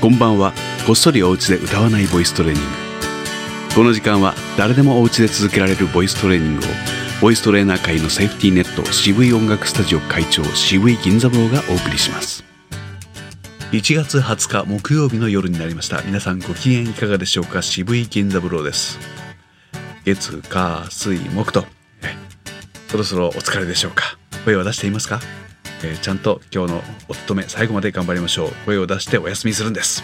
こんばんは。こっそりお家で歌わないボイストレーニング。この時間は誰でもお家で続けられるボイストレーニングをボイストレーナー界のセーフティーネット渋い音楽スタジオ会長渋い銀座坊がお送りします。1月20日木曜日の夜になりました。皆さんご機嫌いかがでしょうか？渋い銀座坊です。月火水木と。そろそろお疲れでしょうか？声は出していますか？えー、ちゃんと今日のお勤め最後まで頑張りましょう。声を出してお休みするんです。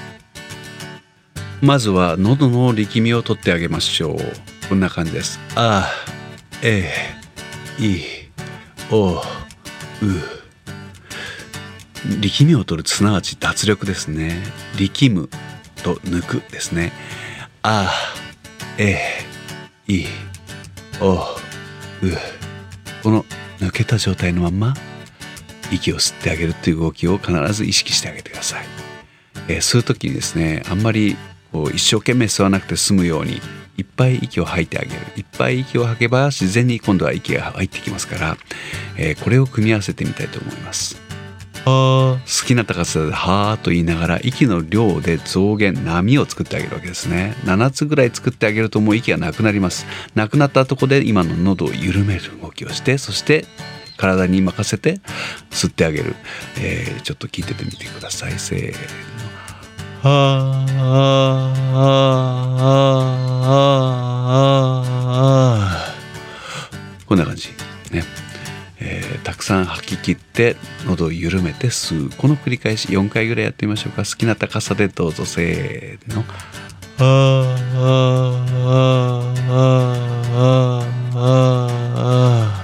まずは喉の力みを取ってあげましょう。こんな感じです。あえいおう。力みを取るすなわち脱力ですね。力むと抜くですね。あえいおう。この抜けた状態のまんま息を吸ってあげるっていう動きを必ず意識してあげてください、えー、吸う時にですねあんまりこう一生懸命吸わなくて済むようにいっぱい息を吐いてあげるいっぱい息を吐けば自然に今度は息が入ってきますから、えー、これを組み合わせてみたいと思います好きな高さで「はー」と言いながら息の量で増減波を作ってあげるわけですね7つぐらい作ってあげるともう息がなくなりますなくなったとこで今の喉を緩める動きをしてそして体に任せて吸ってあげる、えー、ちょっと聞いててみてくださいせーの。はあこんな感じね、えー、たくさん吐き切って喉を緩めて吸うこの繰り返し4回ぐらいやってみましょうか好きな高さでどうぞせーのはあ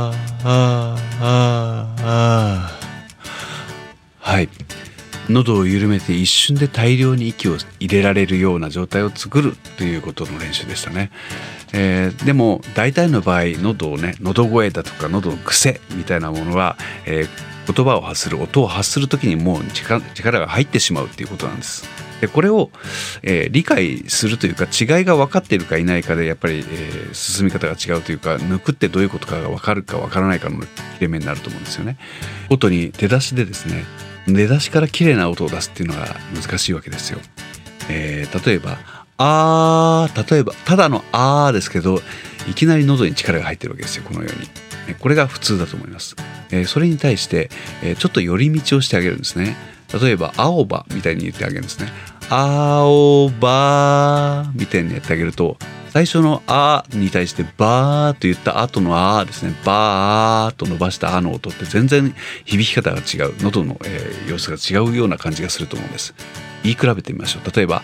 喉を緩めて一瞬で大量に息を入れられるような状態を作るということの練習でしたね。えー、でも大体の場合喉をね喉声だとか喉の癖みたいなものは、えー、言葉を発する音を発する時にもう力が入ってしまうっていうことなんです。でこれを、えー、理解するというか違いが分かっているかいないかでやっぱり、えー、進み方が違うというか抜くってどういうことかが分かるか分からないかの切れ目になると思うんですよね。音に出しでですね出だしから綺麗な音を出すっていうのが難しいわけですよ。えー、例えばあー例えばただのあーですけどいきなり喉に力が入ってるわけですよこのように。これが普通だと思います、えー、それに対して、えー、ちょっと寄り道をしてあげるんですね。例えば青葉みたいに言ってあげるんですね。青葉みたいにやってあげると最初の「あ」に対して「ばー」と言った後の「あ」ですね「ばー」と伸ばした「あ」の音って全然響き方が違う。喉の、えー、様子が違うような感じがすると思うんです。言い比べてみましょう。例えば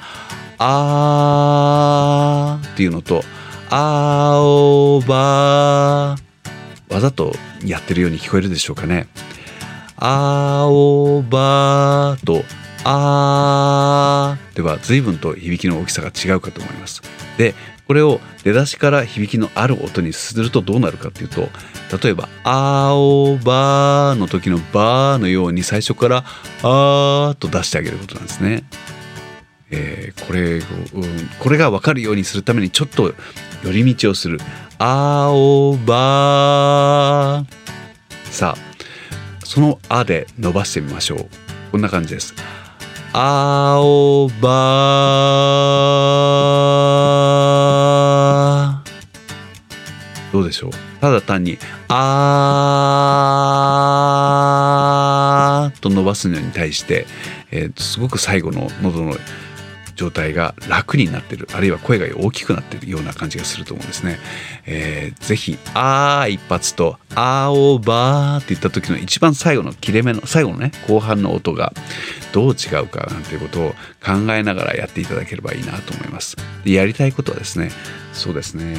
あーっていうのと青葉わざとやってるように聞こえるでしょうかね。青葉とあー。では随分と響きの大きさが違うかと思います。でこれを出だしから響きのある音にするとどうなるかっていうと例えば「青葉」の時の「ば」のように最初から「あー」と出してあげることなんですね。えー、これを、うん、これが分かるようにするためにちょっと寄り道をする「青葉」さあその「あ」で伸ばしてみましょう。こんな感じです。青葉。どうでしょう。ただ単に「あ」と伸ばすのに対して、えー、すごく最後の喉の状態が楽になってるあるいは声が大きくなってるような感じがすると思うんですね。えー、ぜひ「あー」一発と「あおばー」って言った時の一番最後の切れ目の最後のね後半の音がどう違うかなんていうことを考えながらやっていただければいいなと思います。でやりたいことはですねそうですね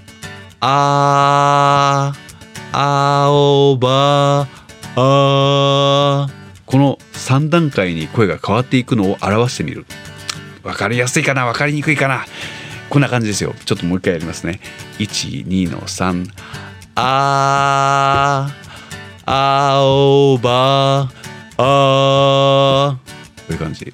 「あー」「あおば」「あー」この3段階に声が変わっていくのを表してみる分かりやすいかな分かりにくいかな。こんな感じですよ。ちょっともう一回やりますね。12の3あー青葉あ。こういう感じ。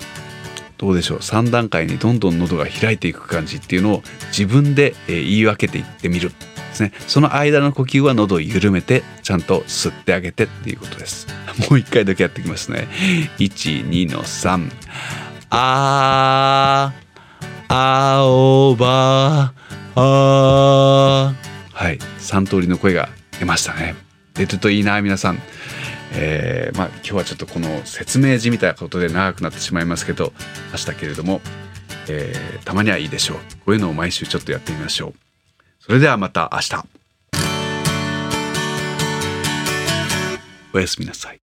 どうでしょう。3段階にどんどん喉が開いていく感じっていうのを自分で言い分けていってみるですね。その間の呼吸は喉を緩めてちゃんと吸ってあげてっていうことです。もう一回だけやっていきますね。12の3あーあおばあはい3通りの声が出ましたね。出てるといいな皆さん。えー、まあ今日はちょっとこの説明じみたいなことで長くなってしまいますけどましたけれども、えー、たまにはいいでしょう。こういうのを毎週ちょっとやってみましょう。それではまた明日。おやすみなさい。